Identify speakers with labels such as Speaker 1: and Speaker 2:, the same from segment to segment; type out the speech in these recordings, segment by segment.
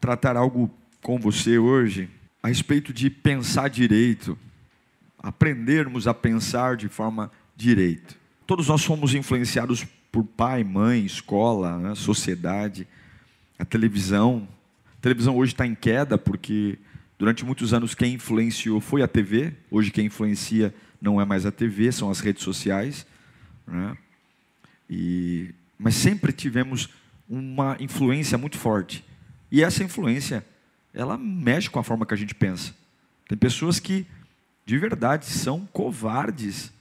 Speaker 1: tratar algo com você hoje a respeito de pensar direito, aprendermos a pensar de forma direito. Todos nós somos influenciados por pai, mãe, escola, né, sociedade, a televisão. A televisão hoje está em queda porque durante muitos anos quem influenciou foi a TV. Hoje quem influencia não é mais a TV, são as redes sociais. Né? E, mas sempre tivemos uma influência muito forte. E essa influência, ela mexe com a forma que a gente pensa. Tem pessoas que, de verdade, são covardes,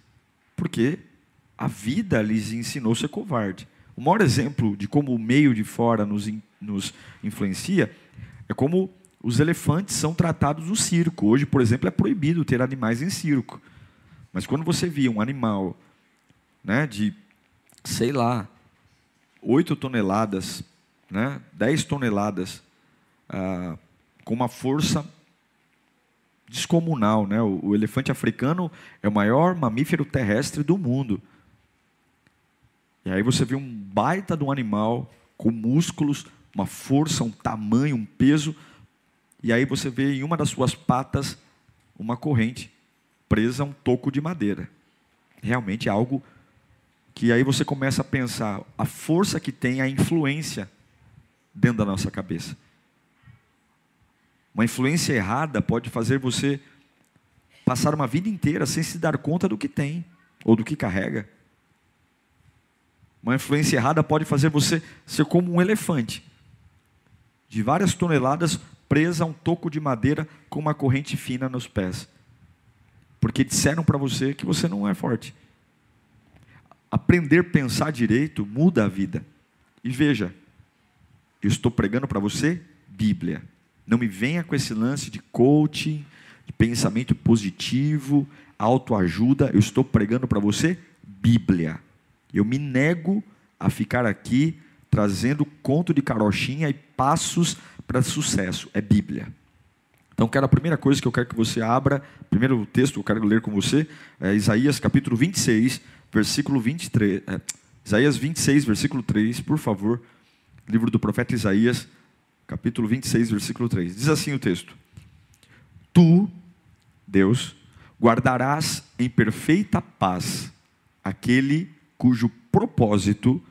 Speaker 1: porque a vida lhes ensinou a ser covarde. O maior exemplo de como o meio de fora nos, nos influencia é como os elefantes são tratados no circo. Hoje, por exemplo, é proibido ter animais em circo. Mas quando você via um animal né, de, sei lá, 8 toneladas né, 10 toneladas, ah, com uma força descomunal. Né? O, o, elefante africano é o maior mamífero terrestre do mundo. E aí você vê um baita de um animal com músculos, uma força, um tamanho, um peso. E aí você vê em uma das suas patas uma corrente presa a um toco de madeira. Realmente é algo que aí você começa a pensar a força que tem a influência dentro da nossa cabeça. Uma influência errada pode fazer você passar uma vida inteira sem se dar conta do que tem ou do que carrega. Uma influência errada pode fazer você ser como um elefante, de várias toneladas, presa a um toco de madeira com uma corrente fina nos pés. Porque disseram para você que você não é forte. Aprender a pensar direito muda a vida. E veja, eu estou pregando para você Bíblia. Não me venha com esse lance de coaching, de pensamento positivo, autoajuda. Eu estou pregando para você Bíblia. Eu me nego a ficar aqui trazendo conto de carochinha e passos para sucesso. É Bíblia. Então, quero a primeira coisa que eu quero que você abra, primeiro texto que eu quero ler com você, é Isaías capítulo 26, versículo 23. É, Isaías 26, versículo 3, por favor livro do profeta Isaías, capítulo 26, versículo 3. Diz assim o texto: Tu, Deus, guardarás em perfeita paz aquele cujo propósito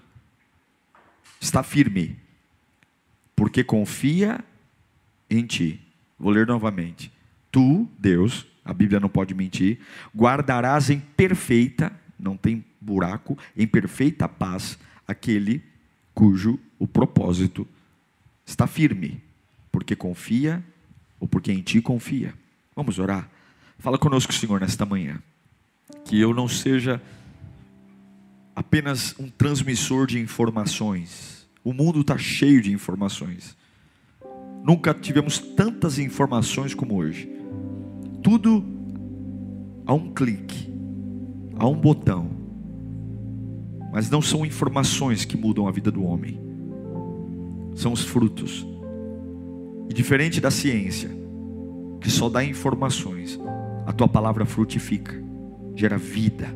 Speaker 1: está firme, porque confia em ti. Vou ler novamente. Tu, Deus, a Bíblia não pode mentir, guardarás em perfeita, não tem buraco, em perfeita paz aquele cujo o propósito está firme, porque confia ou porque em ti confia. Vamos orar? Fala conosco, Senhor, nesta manhã. Que eu não seja apenas um transmissor de informações. O mundo está cheio de informações. Nunca tivemos tantas informações como hoje. Tudo a um clique, a um botão. Mas não são informações que mudam a vida do homem são os frutos. E diferente da ciência, que só dá informações, a tua palavra frutifica, gera vida,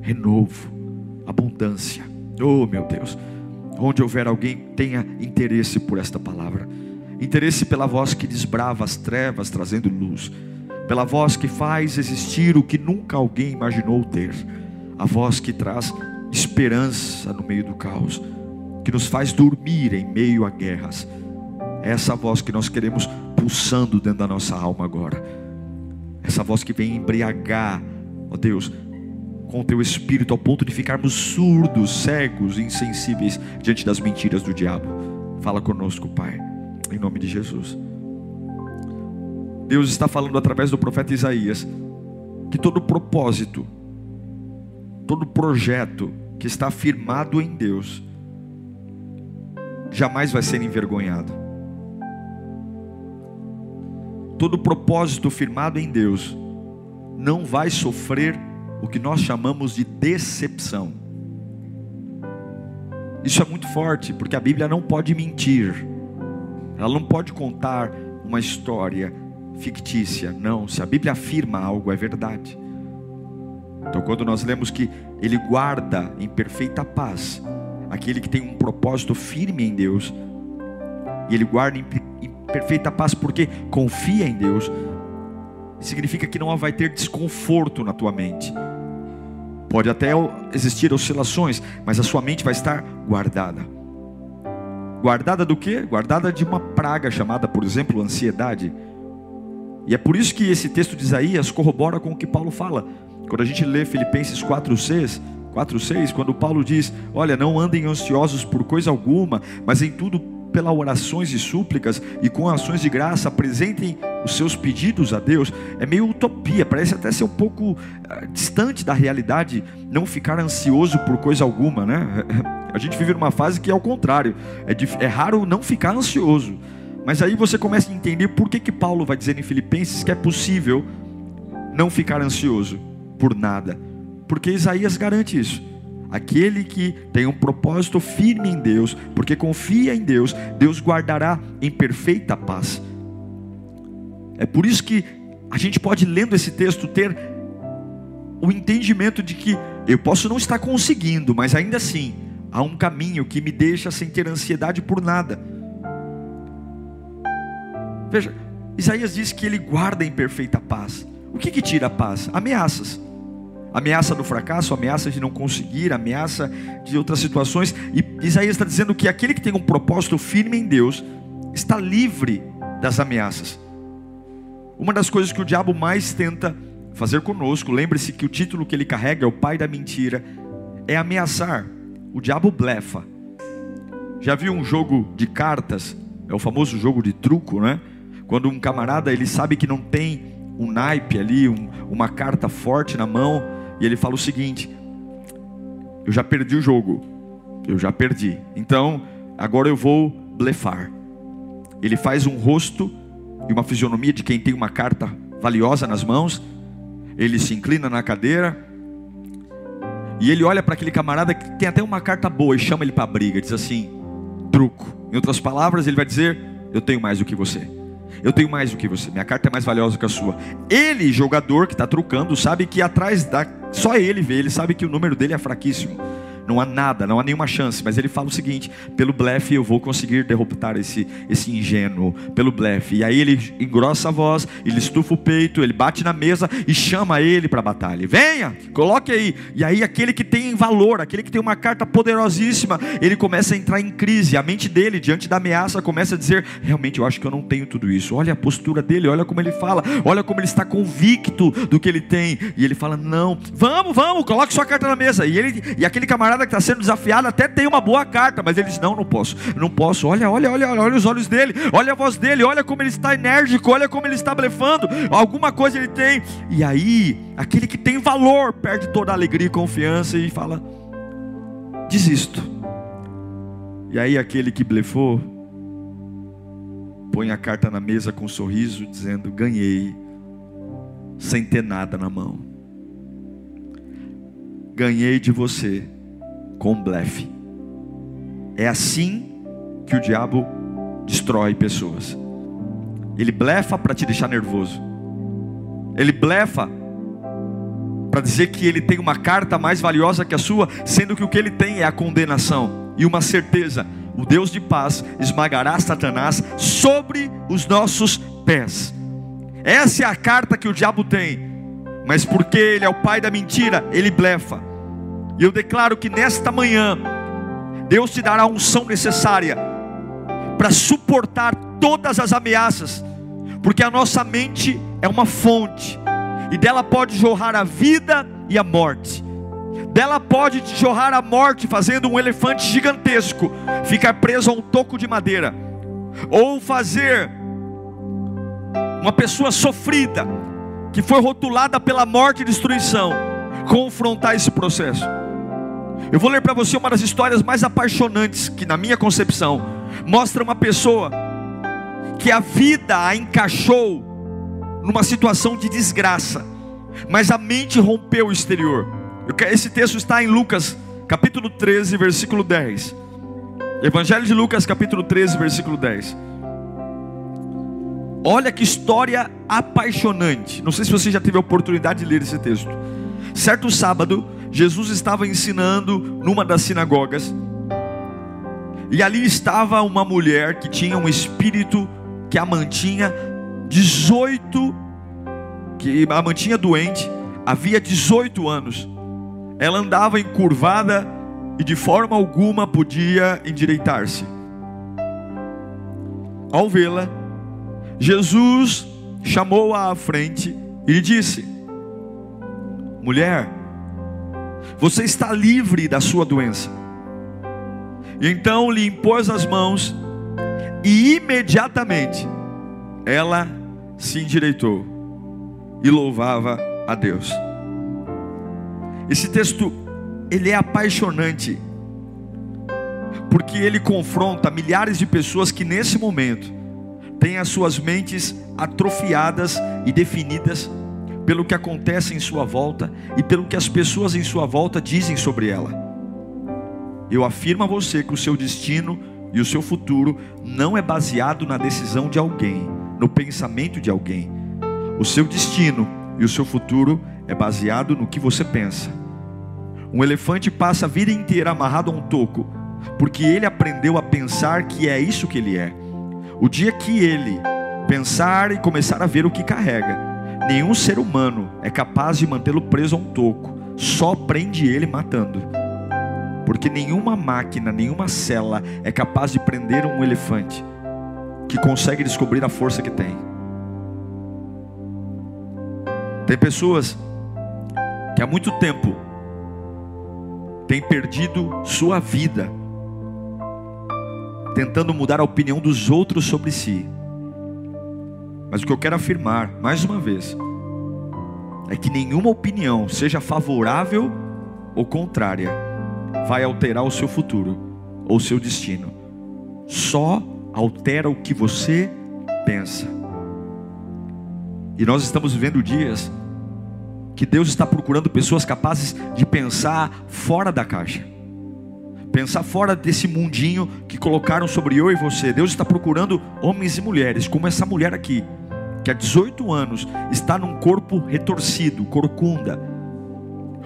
Speaker 1: renovo, abundância. Oh, meu Deus, onde houver alguém tenha interesse por esta palavra, interesse pela voz que desbrava as trevas, trazendo luz, pela voz que faz existir o que nunca alguém imaginou ter, a voz que traz esperança no meio do caos que nos faz dormir em meio a guerras. É essa voz que nós queremos pulsando dentro da nossa alma agora. Essa voz que vem embriagar, ó Deus, com o teu espírito ao ponto de ficarmos surdos, cegos, insensíveis diante das mentiras do diabo. Fala conosco, Pai, em nome de Jesus. Deus está falando através do profeta Isaías que todo propósito, todo projeto que está firmado em Deus, jamais vai ser envergonhado. todo propósito firmado em Deus não vai sofrer o que nós chamamos de decepção. Isso é muito forte, porque a Bíblia não pode mentir, ela não pode contar uma história fictícia. Não, se a Bíblia afirma algo, é verdade. Então, quando nós lemos que Ele guarda em perfeita paz aquele que tem um propósito firme em Deus, e Ele guarda em, em perfeita paz porque confia em Deus, significa que não vai ter desconforto na tua mente. Pode até existir oscilações, mas a sua mente vai estar guardada. Guardada do que? Guardada de uma praga chamada, por exemplo, ansiedade. E é por isso que esse texto de Isaías corrobora com o que Paulo fala. Quando a gente lê Filipenses 4:6, 4:6, quando Paulo diz: "Olha, não andem ansiosos por coisa alguma, mas em tudo pela orações e súplicas e com ações de graça apresentem os seus pedidos a Deus, é meio utopia, parece até ser um pouco uh, distante da realidade, não ficar ansioso por coisa alguma, né? A gente vive numa fase que é o contrário, é, é raro não ficar ansioso, mas aí você começa a entender por que, que Paulo vai dizer em Filipenses que é possível não ficar ansioso por nada, porque Isaías garante isso. Aquele que tem um propósito firme em Deus, porque confia em Deus, Deus guardará em perfeita paz. É por isso que a gente pode, lendo esse texto, ter o entendimento de que eu posso não estar conseguindo, mas ainda assim, há um caminho que me deixa sem ter ansiedade por nada. Veja, Isaías diz que ele guarda em perfeita paz. O que, que tira a paz? Ameaças ameaça do fracasso, ameaça de não conseguir, ameaça de outras situações. E Isaías está dizendo que aquele que tem um propósito firme em Deus está livre das ameaças. Uma das coisas que o diabo mais tenta fazer conosco, lembre-se que o título que ele carrega é o pai da mentira, é ameaçar. O diabo blefa. Já viu um jogo de cartas? É o famoso jogo de truco, né? Quando um camarada ele sabe que não tem um naipe ali, um, uma carta forte na mão, e ele fala o seguinte: Eu já perdi o jogo, eu já perdi, então agora eu vou blefar. Ele faz um rosto e uma fisionomia de quem tem uma carta valiosa nas mãos, ele se inclina na cadeira. E ele olha para aquele camarada que tem até uma carta boa e chama ele para a briga, diz assim: truco. Em outras palavras, ele vai dizer: Eu tenho mais do que você. Eu tenho mais do que você, minha carta é mais valiosa que a sua. Ele, jogador que está trucando, sabe que atrás da. Só ele vê, ele sabe que o número dele é fraquíssimo não há nada, não há nenhuma chance. Mas ele fala o seguinte: pelo blefe eu vou conseguir derrotar esse, esse ingênuo, pelo blefe. E aí ele engrossa a voz, ele estufa o peito, ele bate na mesa e chama ele para a batalha. Venha, coloque aí. E aí aquele que tem valor, aquele que tem uma carta poderosíssima, ele começa a entrar em crise. A mente dele, diante da ameaça, começa a dizer: realmente eu acho que eu não tenho tudo isso. Olha a postura dele, olha como ele fala, olha como ele está convicto do que ele tem. E ele fala: não, vamos, vamos, coloque sua carta na mesa. E, ele, e aquele camarada camarada que está sendo desafiado até tem uma boa carta, mas ele diz: Não, não posso, não posso. Olha, olha, olha, olha os olhos dele, olha a voz dele, olha como ele está enérgico, olha como ele está blefando. Alguma coisa ele tem. E aí, aquele que tem valor perde toda a alegria e confiança e fala: Desisto. E aí, aquele que blefou, põe a carta na mesa com um sorriso, dizendo: Ganhei, sem ter nada na mão ganhei de você com blefe. É assim que o diabo destrói pessoas. Ele blefa para te deixar nervoso. Ele blefa para dizer que ele tem uma carta mais valiosa que a sua, sendo que o que ele tem é a condenação e uma certeza: o Deus de paz esmagará Satanás sobre os nossos pés. Essa é a carta que o diabo tem, mas porque ele é o pai da mentira, ele blefa. E eu declaro que nesta manhã, Deus te dará a unção necessária para suportar todas as ameaças, porque a nossa mente é uma fonte, e dela pode jorrar a vida e a morte. Dela pode jorrar a morte, fazendo um elefante gigantesco ficar preso a um toco de madeira, ou fazer uma pessoa sofrida, que foi rotulada pela morte e destruição, confrontar esse processo. Eu vou ler para você uma das histórias mais apaixonantes que, na minha concepção, mostra uma pessoa que a vida a encaixou numa situação de desgraça, mas a mente rompeu o exterior. Esse texto está em Lucas, capítulo 13, versículo 10. Evangelho de Lucas, capítulo 13, versículo 10. Olha que história apaixonante. Não sei se você já teve a oportunidade de ler esse texto. Certo sábado, Jesus estava ensinando numa das sinagogas, e ali estava uma mulher que tinha um espírito que a mantinha 18 que a mantinha doente havia 18 anos. Ela andava encurvada e de forma alguma podia endireitar-se. Ao vê-la, Jesus chamou-a à frente e lhe disse: Mulher, você está livre da sua doença. Então lhe impôs as mãos, e imediatamente ela se endireitou e louvava a Deus. Esse texto ele é apaixonante, porque ele confronta milhares de pessoas que nesse momento têm as suas mentes atrofiadas e definidas pelo que acontece em sua volta e pelo que as pessoas em sua volta dizem sobre ela. Eu afirmo a você que o seu destino e o seu futuro não é baseado na decisão de alguém, no pensamento de alguém. O seu destino e o seu futuro é baseado no que você pensa. Um elefante passa a vida inteira amarrado a um toco, porque ele aprendeu a pensar que é isso que ele é. O dia que ele pensar e começar a ver o que carrega, nenhum ser humano é capaz de mantê-lo preso a um toco, só prende ele matando. Porque nenhuma máquina, nenhuma cela é capaz de prender um elefante que consegue descobrir a força que tem. Tem pessoas que há muito tempo têm perdido sua vida tentando mudar a opinião dos outros sobre si. Mas o que eu quero afirmar, mais uma vez, é que nenhuma opinião, seja favorável ou contrária, vai alterar o seu futuro ou o seu destino. Só altera o que você pensa. E nós estamos vivendo dias que Deus está procurando pessoas capazes de pensar fora da caixa. Pensar fora desse mundinho que colocaram sobre eu e você. Deus está procurando homens e mulheres, como essa mulher aqui, que há 18 anos está num corpo retorcido, corcunda.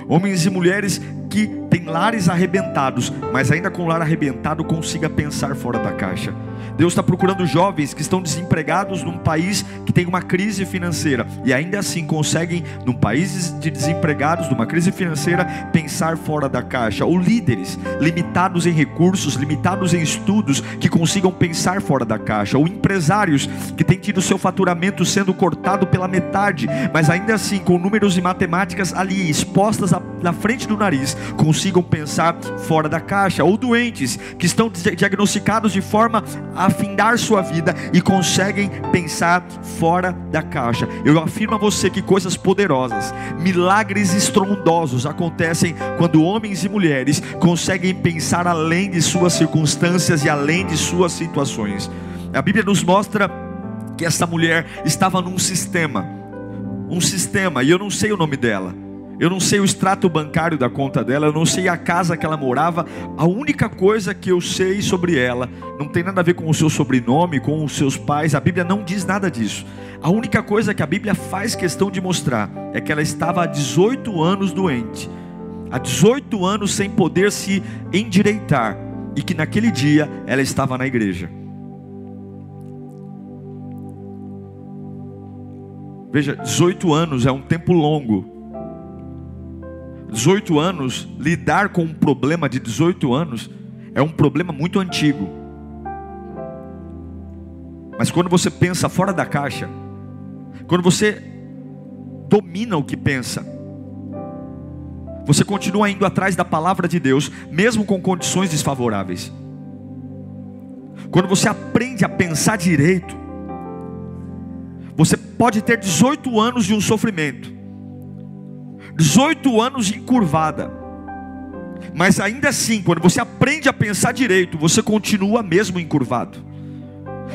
Speaker 1: Homens e mulheres que têm lares arrebentados, mas ainda com o lar arrebentado consiga pensar fora da caixa. Deus está procurando jovens que estão desempregados num país que tem uma crise financeira e ainda assim conseguem, num país de desempregados, numa crise financeira, pensar fora da caixa. Ou líderes limitados em recursos, limitados em estudos, que consigam pensar fora da caixa. Ou empresários que têm tido seu faturamento sendo cortado pela metade, mas ainda assim, com números e matemáticas ali expostas na frente do nariz, consigam pensar fora da caixa. Ou doentes que estão diagnosticados de forma afindar sua vida e conseguem pensar fora da caixa. Eu afirmo a você que coisas poderosas, milagres estrondosos acontecem quando homens e mulheres conseguem pensar além de suas circunstâncias e além de suas situações. A Bíblia nos mostra que essa mulher estava num sistema, um sistema, e eu não sei o nome dela eu não sei o extrato bancário da conta dela, eu não sei a casa que ela morava. A única coisa que eu sei sobre ela não tem nada a ver com o seu sobrenome, com os seus pais. A Bíblia não diz nada disso. A única coisa que a Bíblia faz questão de mostrar é que ela estava há 18 anos doente, há 18 anos sem poder se endireitar, e que naquele dia ela estava na igreja. Veja, 18 anos é um tempo longo 18 anos, lidar com um problema de 18 anos é um problema muito antigo. Mas quando você pensa fora da caixa, quando você domina o que pensa, você continua indo atrás da palavra de Deus, mesmo com condições desfavoráveis. Quando você aprende a pensar direito, você pode ter 18 anos de um sofrimento, 18 anos encurvada. Mas ainda assim, quando você aprende a pensar direito, você continua mesmo encurvado.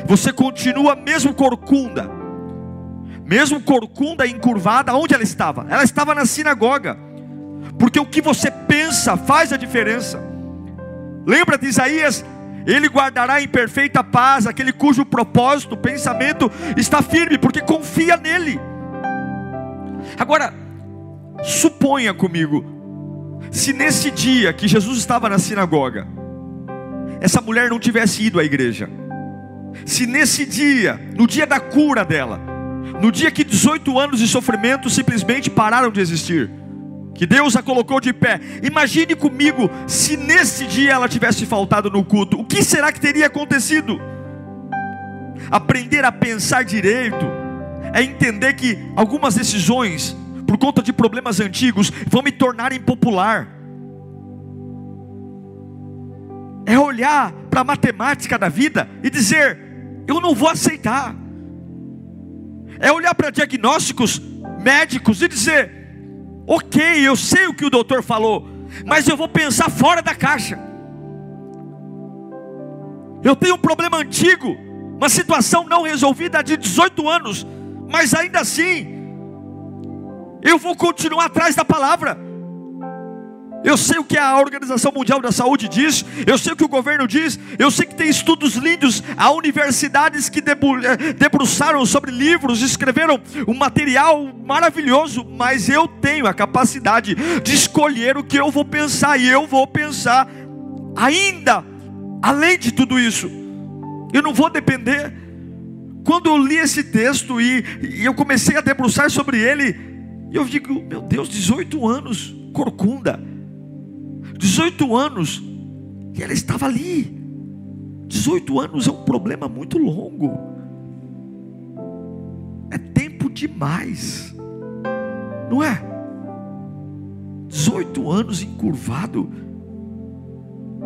Speaker 1: Você continua mesmo corcunda. mesmo corcunda e encurvada, onde ela estava? Ela estava na sinagoga, porque o que você pensa faz a diferença. Lembra de Isaías? Ele guardará em perfeita paz aquele cujo propósito, pensamento está firme, porque confia nele. Agora, suponha comigo, se nesse dia que Jesus estava na sinagoga, essa mulher não tivesse ido à igreja, se nesse dia, no dia da cura dela, no dia que 18 anos de sofrimento simplesmente pararam de existir, que Deus a colocou de pé. Imagine comigo se nesse dia ela tivesse faltado no culto, o que será que teria acontecido? Aprender a pensar direito é entender que algumas decisões, por conta de problemas antigos, vão me tornar impopular. É olhar para a matemática da vida e dizer: eu não vou aceitar. É olhar para diagnósticos médicos e dizer: Ok, eu sei o que o doutor falou, mas eu vou pensar fora da caixa. Eu tenho um problema antigo, uma situação não resolvida de 18 anos, mas ainda assim, eu vou continuar atrás da palavra. Eu sei o que a Organização Mundial da Saúde diz, eu sei o que o governo diz, eu sei que tem estudos lindos, há universidades que eh, debruçaram sobre livros, escreveram um material maravilhoso, mas eu tenho a capacidade de escolher o que eu vou pensar, e eu vou pensar ainda além de tudo isso. Eu não vou depender. Quando eu li esse texto e, e eu comecei a debruçar sobre ele, eu digo, meu Deus, 18 anos, corcunda 18 anos, e ela estava ali. 18 anos é um problema muito longo. É tempo demais. Não é? 18 anos encurvado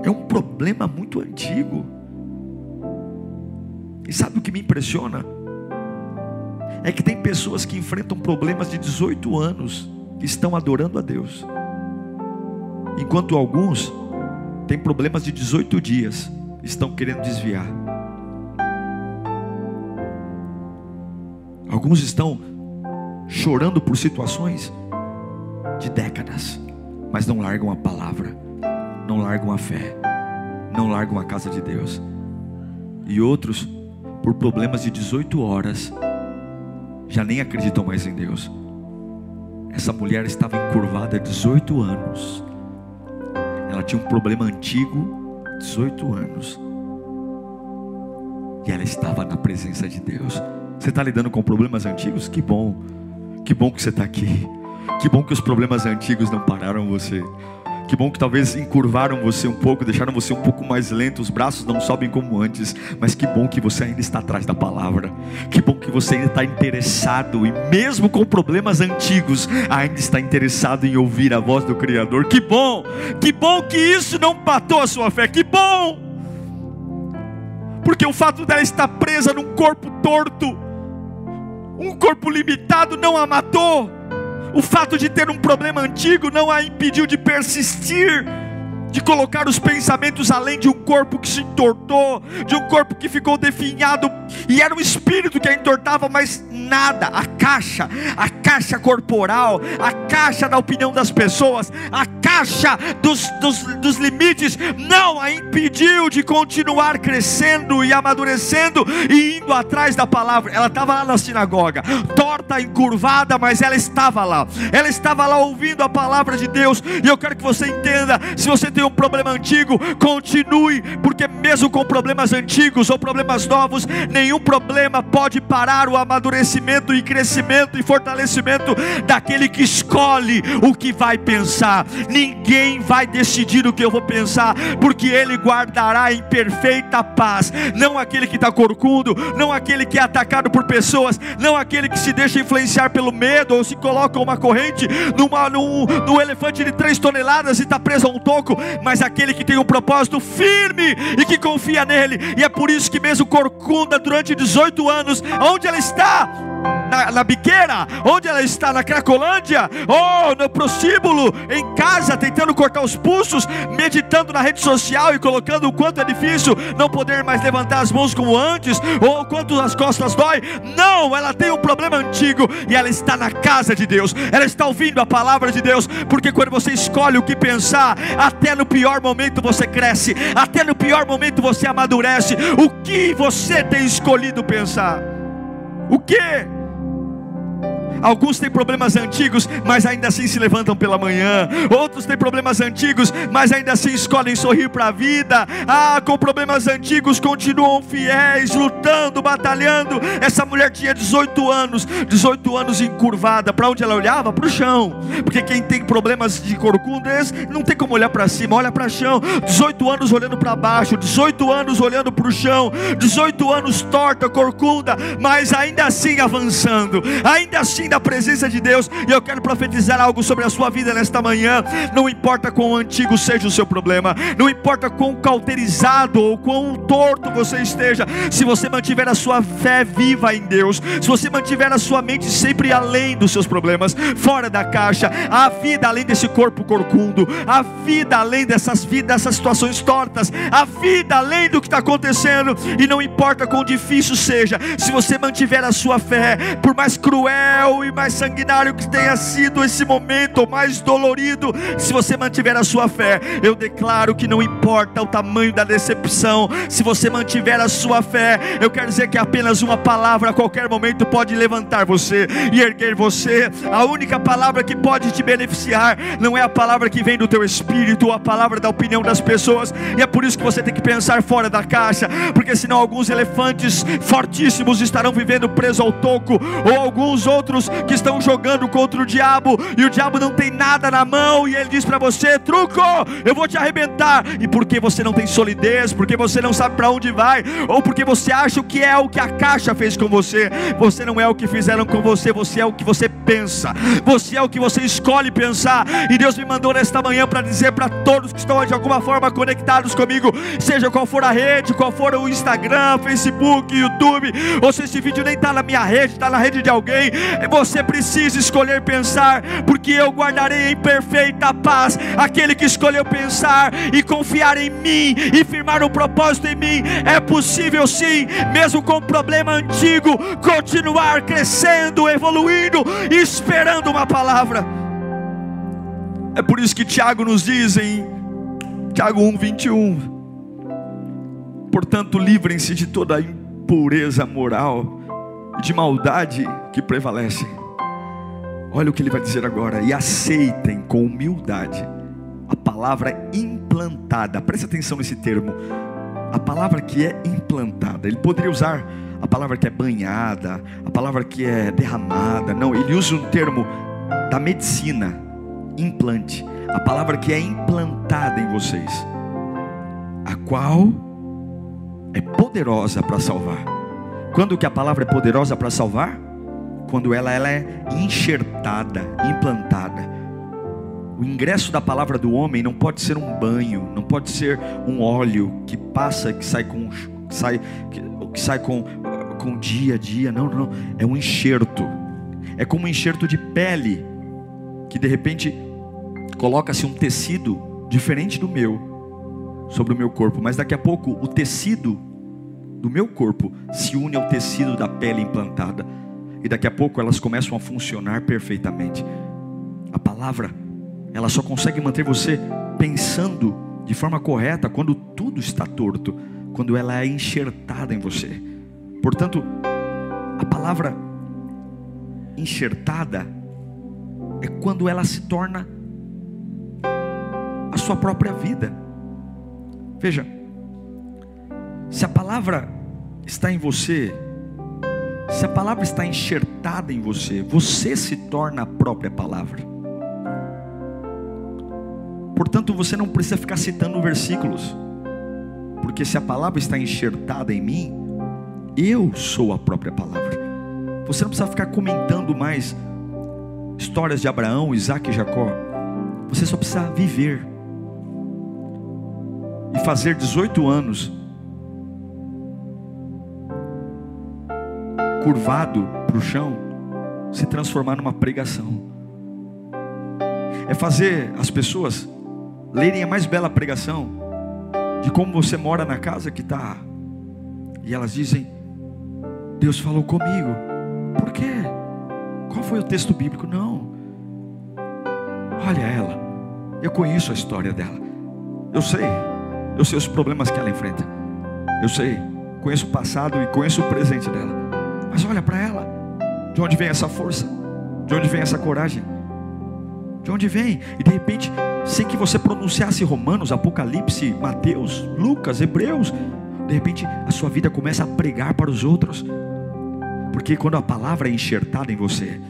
Speaker 1: é um problema muito antigo. E sabe o que me impressiona? É que tem pessoas que enfrentam problemas de 18 anos e estão adorando a Deus. Enquanto alguns têm problemas de 18 dias, estão querendo desviar. Alguns estão chorando por situações de décadas, mas não largam a palavra, não largam a fé, não largam a casa de Deus. E outros, por problemas de 18 horas, já nem acreditam mais em Deus. Essa mulher estava encurvada há 18 anos ela tinha um problema antigo, 18 anos. E ela estava na presença de Deus. Você está lidando com problemas antigos? Que bom. Que bom que você está aqui. Que bom que os problemas antigos não pararam você. Que bom que talvez encurvaram você um pouco, deixaram você um pouco mais lento, os braços não sobem como antes, mas que bom que você ainda está atrás da palavra. Que bom que você ainda está interessado e mesmo com problemas antigos, ainda está interessado em ouvir a voz do Criador. Que bom! Que bom que isso não matou a sua fé. Que bom! Porque o fato dela estar presa num corpo torto, um corpo limitado não a matou o fato de ter um problema antigo não a impediu de persistir, de colocar os pensamentos além de um corpo que se entortou, de um corpo que ficou definhado, e era um espírito que a entortava, mas nada, a caixa, a caixa corporal, a caixa da opinião das pessoas, a caixa dos, dos, dos limites, não a impediu de continuar crescendo e amadurecendo e indo atrás da palavra. Ela estava lá na sinagoga, torta, encurvada, mas ela estava lá, ela estava lá ouvindo a palavra de Deus, e eu quero que você entenda: se você tem um problema antigo, continue, porque mesmo com problemas antigos ou problemas novos, nenhum problema pode parar o amadurecimento e crescimento e fortalecimento daquele que escolhe o que vai pensar. Ninguém vai decidir o que eu vou pensar, porque Ele guardará em perfeita paz, não aquele que está corcundo, não aquele que é atacado por pessoas, não aquele que se deixa influenciar pelo medo ou se coloca uma corrente numa, num, num elefante de três toneladas e está preso a um toco mas aquele que tem um propósito firme e que confia nele. E é por isso que mesmo Corcunda, durante 18 anos, onde ela está? Na, na, biqueira, onde ela está, na Cracolândia, ou no prostíbulo, em casa, tentando cortar os pulsos, meditando na rede social e colocando o quanto é difícil não poder mais levantar as mãos como antes, ou o quanto as costas dói. Não, ela tem um problema antigo e ela está na casa de Deus, ela está ouvindo a palavra de Deus, porque quando você escolhe o que pensar, até no pior momento você cresce, até no pior momento você amadurece. O que você tem escolhido pensar? O que? Alguns têm problemas antigos, mas ainda assim se levantam pela manhã. Outros têm problemas antigos, mas ainda assim escolhem sorrir para a vida. Ah, com problemas antigos continuam fiéis, lutando, batalhando. Essa mulher tinha 18 anos, 18 anos encurvada. Para onde ela olhava? Para o chão. Porque quem tem problemas de corcundas não tem como olhar para cima, olha para o chão. 18 anos olhando para baixo, 18 anos olhando para o chão, 18 anos torta, corcunda, mas ainda assim avançando, ainda assim da presença de Deus. E eu quero profetizar algo sobre a sua vida nesta manhã. Não importa quão antigo seja o seu problema, não importa quão cauterizado ou quão torto você esteja, se você mantiver a sua fé viva em Deus, se você mantiver a sua mente sempre além dos seus problemas, fora da caixa, a vida além desse corpo corcundo, a vida além dessas vidas, dessas situações tortas, a vida além do que está acontecendo, e não importa quão difícil seja, se você mantiver a sua fé, por mais cruel e mais sanguinário que tenha sido esse momento, mais dolorido, se você mantiver a sua fé, eu declaro que não importa o tamanho da decepção, se você mantiver a sua fé, eu quero dizer que apenas uma palavra a qualquer momento pode levantar você e erguer você. A única palavra que pode te beneficiar não é a palavra que vem do teu espírito, ou a palavra da opinião das pessoas, e é por isso que você tem que pensar fora da caixa, porque senão alguns elefantes fortíssimos estarão vivendo presos ao toco, ou alguns outros que estão jogando contra o diabo e o diabo não tem nada na mão e ele diz para você: "Truco, eu vou te arrebentar". E porque você não tem solidez, porque você não sabe para onde vai, ou porque você acha o que é o que a caixa fez com você, você não é o que fizeram com você, você é o que você pensa. Você é o que você escolhe pensar. E Deus me mandou nesta manhã para dizer para todos que estão de alguma forma conectados comigo, seja qual for a rede, qual for o Instagram, Facebook, YouTube, ou se esse vídeo nem está na minha rede, está na rede de alguém, você precisa escolher pensar, porque eu guardarei em perfeita paz aquele que escolheu pensar e confiar em mim e firmar um propósito em mim. É possível sim, mesmo com um problema antigo, continuar crescendo, evoluindo, esperando uma palavra. É por isso que Tiago nos diz em Tiago 1:21. Portanto, livrem-se de toda impureza moral de maldade que prevalece. Olha o que ele vai dizer agora. E aceitem com humildade a palavra implantada. Preste atenção nesse termo. A palavra que é implantada. Ele poderia usar a palavra que é banhada, a palavra que é derramada. Não, ele usa um termo da medicina, implante. A palavra que é implantada em vocês, a qual é poderosa para salvar. Quando que a palavra é poderosa para salvar? quando ela, ela é enxertada, implantada. O ingresso da palavra do homem não pode ser um banho, não pode ser um óleo que passa, que sai com, que sai, que, que sai com, com dia a dia. Não, não, é um enxerto. É como um enxerto de pele que de repente coloca-se um tecido diferente do meu sobre o meu corpo, mas daqui a pouco o tecido do meu corpo se une ao tecido da pele implantada e daqui a pouco elas começam a funcionar perfeitamente. A palavra, ela só consegue manter você pensando de forma correta quando tudo está torto, quando ela é enxertada em você. Portanto, a palavra enxertada é quando ela se torna a sua própria vida. Veja, se a palavra está em você, se a palavra está enxertada em você, você se torna a própria palavra. Portanto, você não precisa ficar citando versículos, porque se a palavra está enxertada em mim, eu sou a própria palavra. Você não precisa ficar comentando mais histórias de Abraão, Isaac e Jacó. Você só precisa viver. fazer 18 anos curvado para o chão se transformar numa pregação. É fazer as pessoas lerem a mais bela pregação de como você mora na casa que está. E elas dizem: Deus falou comigo. Por quê? Qual foi o texto bíblico? Não. Olha ela. Eu conheço a história dela. Eu sei. Eu sei os problemas que ela enfrenta. Eu sei. Conheço o passado e conheço o presente dela. Mas olha para ela. De onde vem essa força? De onde vem essa coragem? De onde vem? E de repente, sem que você pronunciasse Romanos, Apocalipse, Mateus, Lucas, Hebreus, de repente a sua vida começa a pregar para os outros. Porque quando a palavra é enxertada em você,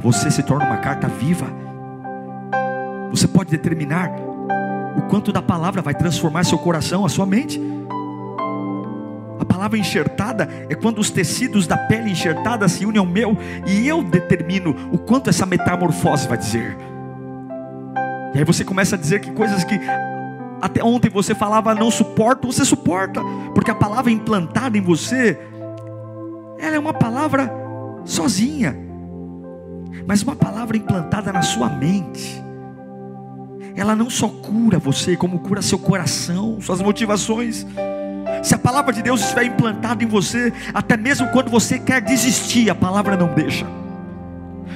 Speaker 1: você se torna uma carta viva. Você pode determinar o quanto da palavra vai transformar seu coração, a sua mente. A palavra enxertada é quando os tecidos da pele enxertada se unem ao meu e eu determino o quanto essa metamorfose vai dizer. E aí você começa a dizer que coisas que até ontem você falava não suporto, você suporta, porque a palavra implantada em você, ela é uma palavra sozinha, mas uma palavra implantada na sua mente. Ela não só cura você, como cura seu coração, suas motivações. Se a palavra de Deus estiver implantada em você, até mesmo quando você quer desistir, a palavra não deixa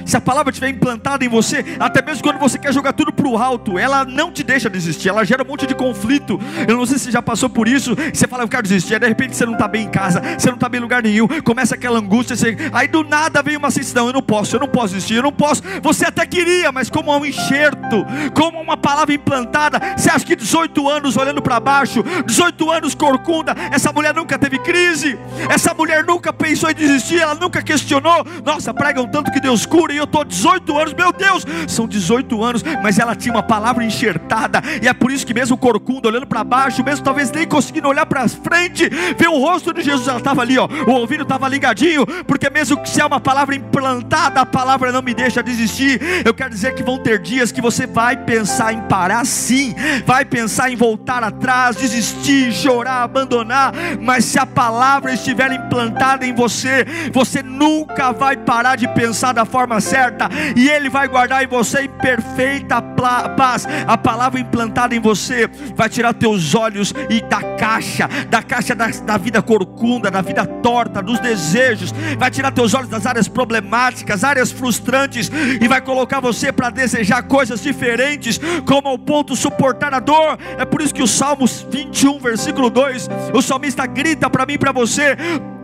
Speaker 1: se a palavra estiver implantada em você, até mesmo quando você quer jogar tudo para o alto, ela não te deixa desistir, ela gera um monte de conflito. Eu não sei se você já passou por isso. Você fala, eu quero desistir, aí de repente você não está bem em casa, você não está bem em lugar nenhum, começa aquela angústia, você... aí do nada vem uma sensação: eu não posso, eu não posso desistir, eu não posso. Você até queria, mas como um enxerto, como uma palavra implantada, você acha que 18 anos olhando para baixo, 18 anos corcunda, essa mulher nunca teve crise, essa mulher nunca pensou em desistir, ela nunca questionou. Nossa, pregam tanto que Deus cura eu estou 18 anos, meu Deus, são 18 anos, mas ela tinha uma palavra enxertada, e é por isso que mesmo corcunda olhando para baixo, mesmo talvez nem conseguindo olhar para frente, ver o rosto de Jesus, ela estava ali, ó, o ouvido estava ligadinho, porque mesmo que se é uma palavra implantada, a palavra não me deixa desistir. Eu quero dizer que vão ter dias que você vai pensar em parar sim, vai pensar em voltar atrás, desistir, chorar, abandonar, mas se a palavra estiver implantada em você, você nunca vai parar de pensar da forma certa, e Ele vai guardar em você em perfeita paz. A palavra implantada em você vai tirar teus olhos e da caixa, da caixa da, da vida corcunda, da vida torta, dos desejos, vai tirar teus olhos das áreas problemáticas, áreas frustrantes, e vai colocar você para desejar coisas diferentes, como ao ponto suportar a dor. É por isso que o Salmos 21, versículo 2, o salmista grita para mim e para você: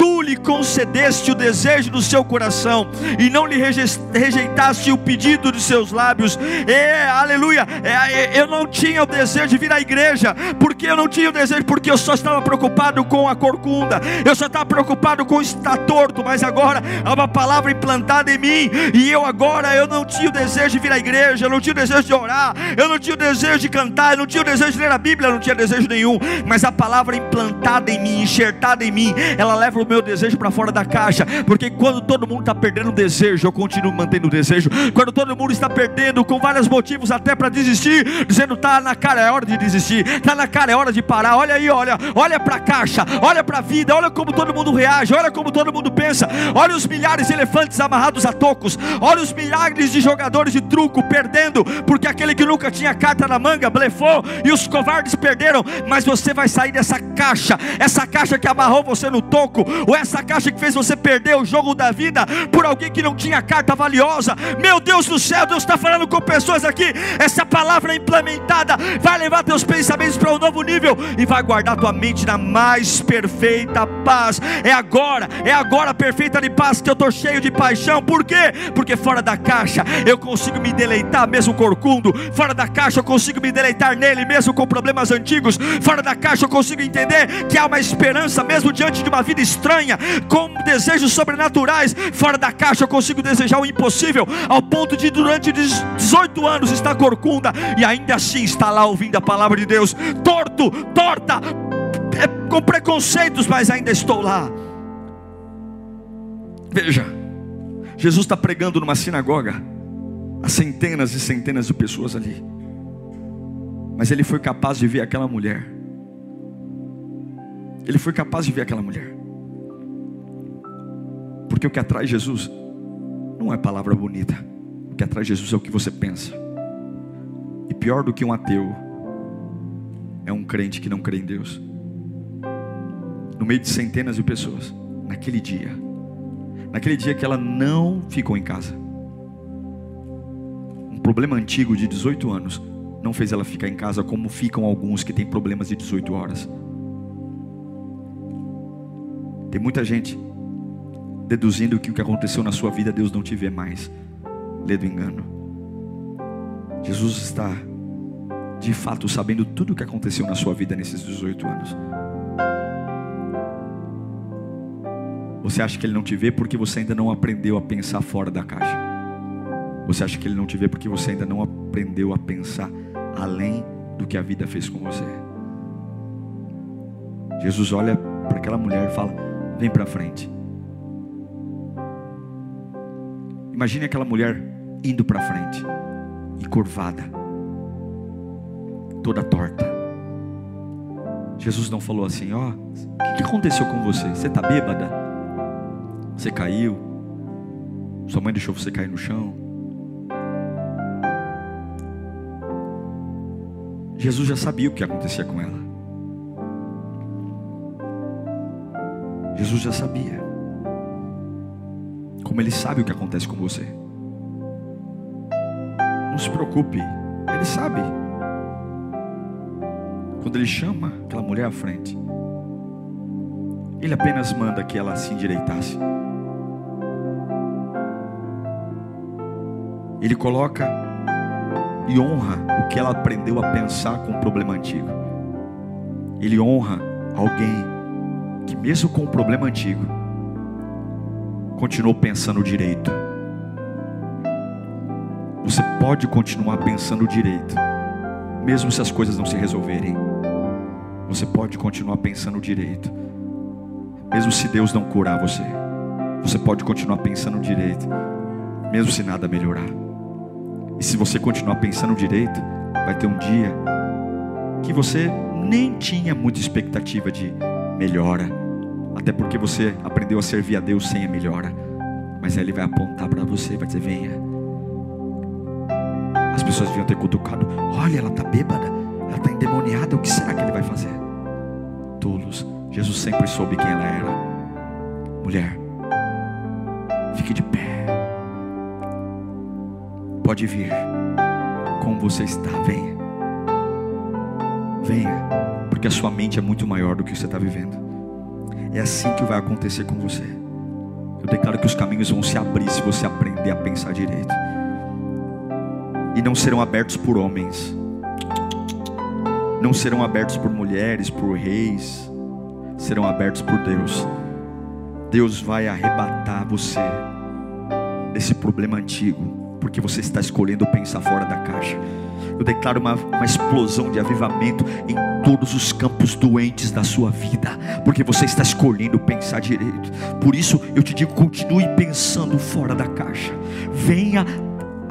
Speaker 1: Tu lhe concedeste o desejo do seu coração, e não lhe rejeitaste o pedido de seus lábios. É, aleluia. É, eu não tinha o desejo de vir à igreja, porque eu não tinha o desejo, porque eu só estava preocupado com a corcunda, eu só estava preocupado com estar torto, mas agora há uma palavra implantada em mim, e eu agora eu não tinha o desejo de vir à igreja, eu não tinha o desejo de orar, eu não tinha o desejo de cantar, eu não tinha o desejo de ler a Bíblia, eu não tinha desejo nenhum, mas a palavra implantada em mim, enxertada em mim, ela leva o meu desejo para fora da caixa, porque quando todo mundo está perdendo o desejo, eu continuo mantendo o desejo. Quando todo mundo está perdendo, com vários motivos até para desistir, dizendo tá na cara é hora de desistir, tá na cara é hora de parar. Olha aí, olha, olha para a caixa, olha para a vida, olha como todo mundo reage, olha como todo mundo pensa. Olha os milhares de elefantes amarrados a tocos, olha os milhares de jogadores de truco perdendo, porque aquele que nunca tinha carta na manga blefou e os covardes perderam. Mas você vai sair dessa caixa, essa caixa que amarrou você no toco, ou essa caixa que fez você perder o jogo da vida por alguém que não tinha carta valiosa. Meu Deus do céu, Deus está falando com pessoas aqui. Essa palavra implementada vai levar teus pensamentos para um novo nível e vai guardar tua mente na mais perfeita paz. É agora, é agora perfeita de paz que eu estou cheio de paixão. Por quê? Porque fora da caixa eu consigo me deleitar mesmo corcundo. Fora da caixa eu consigo me deleitar nele mesmo com problemas antigos. Fora da caixa eu consigo entender que há uma esperança mesmo diante de uma vida estranha, com desejos sobrenaturais. Fora da caixa eu consigo desejar o impossível, ao ponto de durante 18 anos estar corcunda e ainda assim está lá ouvindo a palavra de Deus, torto, torta, é, com preconceitos, mas ainda estou lá. Veja, Jesus está pregando numa sinagoga, a centenas e centenas de pessoas ali, mas ele foi capaz de ver aquela mulher Ele foi capaz de ver aquela mulher. Porque o que atrai Jesus não é palavra bonita. O que atrai Jesus é o que você pensa. E pior do que um ateu é um crente que não crê em Deus. No meio de centenas de pessoas, naquele dia, naquele dia que ela não ficou em casa. Um problema antigo de 18 anos não fez ela ficar em casa como ficam alguns que têm problemas de 18 horas. Tem muita gente deduzindo que o que aconteceu na sua vida Deus não te vê mais. Lê do engano. Jesus está de fato sabendo tudo o que aconteceu na sua vida nesses 18 anos. Você acha que ele não te vê porque você ainda não aprendeu a pensar fora da caixa? Você acha que ele não te vê porque você ainda não aprendeu a pensar além do que a vida fez com você? Jesus olha para aquela mulher e fala: Vem para frente. Imagine aquela mulher indo para frente e curvada, toda torta. Jesus não falou assim: Ó, oh, o que aconteceu com você? Você está bêbada? Você caiu? Sua mãe deixou você cair no chão? Jesus já sabia o que acontecia com ela. Jesus já sabia. Como Ele sabe o que acontece com você. Não se preocupe, Ele sabe. Quando Ele chama aquela mulher à frente, Ele apenas manda que ela se endireitasse. Ele coloca e honra o que ela aprendeu a pensar com um problema antigo. Ele honra alguém que, mesmo com o problema antigo, continuou pensando direito. Você pode continuar pensando direito, mesmo se as coisas não se resolverem. Você pode continuar pensando direito, mesmo se Deus não curar você. Você pode continuar pensando direito, mesmo se nada melhorar. E se você continuar pensando direito, vai ter um dia que você nem tinha muita expectativa de melhora, até porque você aprendeu a servir a Deus sem a melhora. Mas Ele vai apontar para você, vai dizer: venha. As pessoas deviam ter cutucado: olha, ela está bêbada, ela está endemoniada, o que será que Ele vai fazer? Tolos, Jesus sempre soube quem ela era. Mulher, fique de pé. Pode vir, como você está, venha. Venha, porque a sua mente é muito maior do que você está vivendo. É assim que vai acontecer com você. Eu declaro que os caminhos vão se abrir se você aprender a pensar direito. E não serão abertos por homens. Não serão abertos por mulheres, por reis. Serão abertos por Deus. Deus vai arrebatar você desse problema antigo, porque você está escolhendo pensar fora da caixa. Eu declaro uma, uma explosão de avivamento em todos os campos doentes da sua vida, porque você está escolhendo pensar direito. Por isso eu te digo: continue pensando fora da caixa. Venha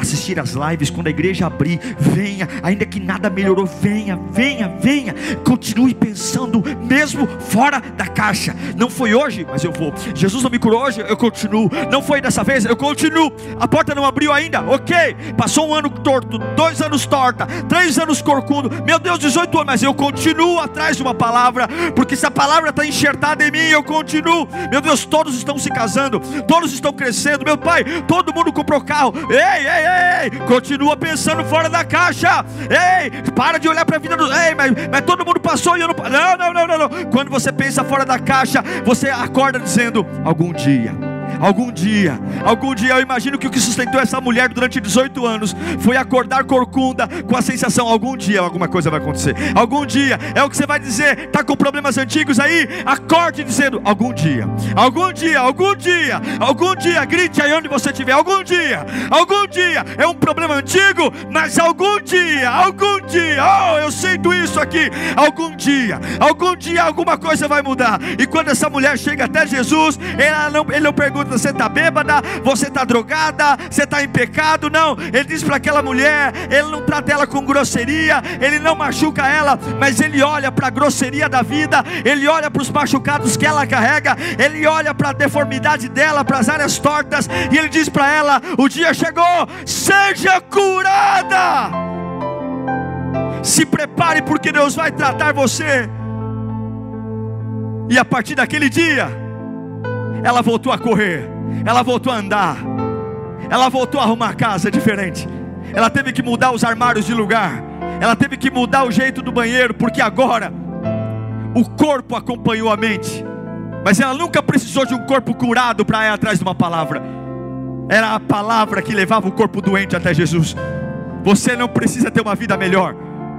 Speaker 1: assistir as lives, quando a igreja abrir, venha, ainda que nada melhorou, venha, venha, venha, continue pensando, mesmo fora da caixa. Não foi hoje, mas eu vou. Jesus não me curou hoje, eu continuo. Não foi dessa vez, eu continuo. A porta não abriu ainda, ok. Passou um ano torto, dois anos torta, três anos corcundo, meu Deus, 18 anos, mas eu continuo atrás de uma palavra, porque se a palavra está enxertada em mim, eu continuo. Meu Deus, todos estão se casando, todos estão crescendo. Meu pai, todo mundo comprou carro. Ei, ei, ei Ei, continua pensando fora da caixa. Ei, para de olhar para a vida do. Ei, mas, mas todo mundo passou e eu não. Não, não, não, não, não. Quando você pensa fora da caixa, você acorda dizendo: algum dia Algum dia, algum dia eu imagino que o que sustentou essa mulher durante 18 anos foi acordar corcunda com a sensação: algum dia alguma coisa vai acontecer. Algum dia é o que você vai dizer, tá com problemas antigos aí? Acorde dizendo: algum dia, algum dia, algum dia, algum dia, grite aí onde você estiver. Algum dia, algum dia é um problema antigo, mas algum dia, algum dia, oh, eu sinto isso aqui. Algum dia, algum dia alguma coisa vai mudar. E quando essa mulher chega até Jesus, ela não, ele não pergunta você está bêbada, você está drogada, você está em pecado. Não, ele diz para aquela mulher: ele não trata ela com grosseria, ele não machuca ela, mas ele olha para a grosseria da vida, ele olha para os machucados que ela carrega, ele olha para a deformidade dela, para as áreas tortas, e ele diz para ela: o dia chegou, seja curada. Se prepare, porque Deus vai tratar você. E a partir daquele dia, ela voltou a correr, ela voltou a andar, ela voltou a arrumar a casa diferente, ela teve que mudar os armários de lugar, ela teve que mudar o jeito do banheiro, porque agora o corpo acompanhou a mente, mas ela nunca precisou de um corpo curado para ir atrás de uma palavra, era a palavra que levava o corpo doente até Jesus. Você não precisa ter uma vida melhor,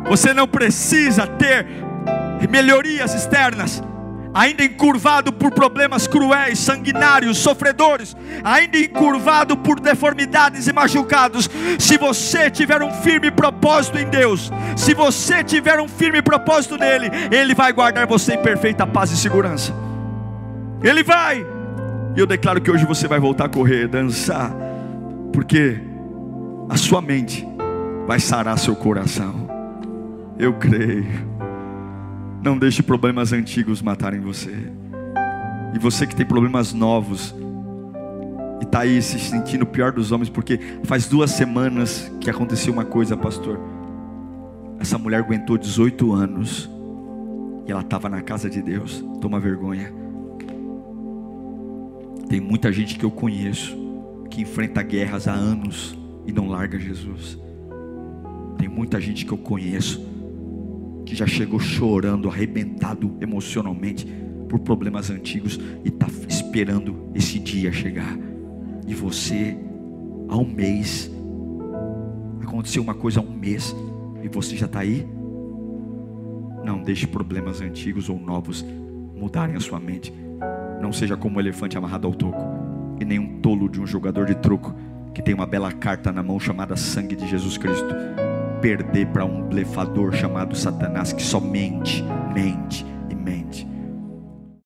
Speaker 1: você não precisa ter melhorias externas ainda encurvado por problemas cruéis, sanguinários, sofredores, ainda encurvado por deformidades e machucados, se você tiver um firme propósito em Deus, se você tiver um firme propósito nele, Ele vai guardar você em perfeita paz e segurança. Ele vai. E eu declaro que hoje você vai voltar a correr, dançar, porque a sua mente vai sarar seu coração. Eu creio. Não deixe problemas antigos matarem você. E você que tem problemas novos e está aí se sentindo o pior dos homens, porque faz duas semanas que aconteceu uma coisa, pastor. Essa mulher aguentou 18 anos e ela estava na casa de Deus. Toma vergonha. Tem muita gente que eu conheço que enfrenta guerras há anos e não larga Jesus. Tem muita gente que eu conheço que já chegou chorando, arrebentado emocionalmente por problemas antigos e está esperando esse dia chegar. E você, há um mês, aconteceu uma coisa há um mês e você já está aí? Não deixe problemas antigos ou novos mudarem a sua mente. Não seja como um elefante amarrado ao toco, e nem um tolo de um jogador de truco que tem uma bela carta na mão chamada sangue de Jesus Cristo perder para um blefador chamado Satanás que só mente, mente e mente.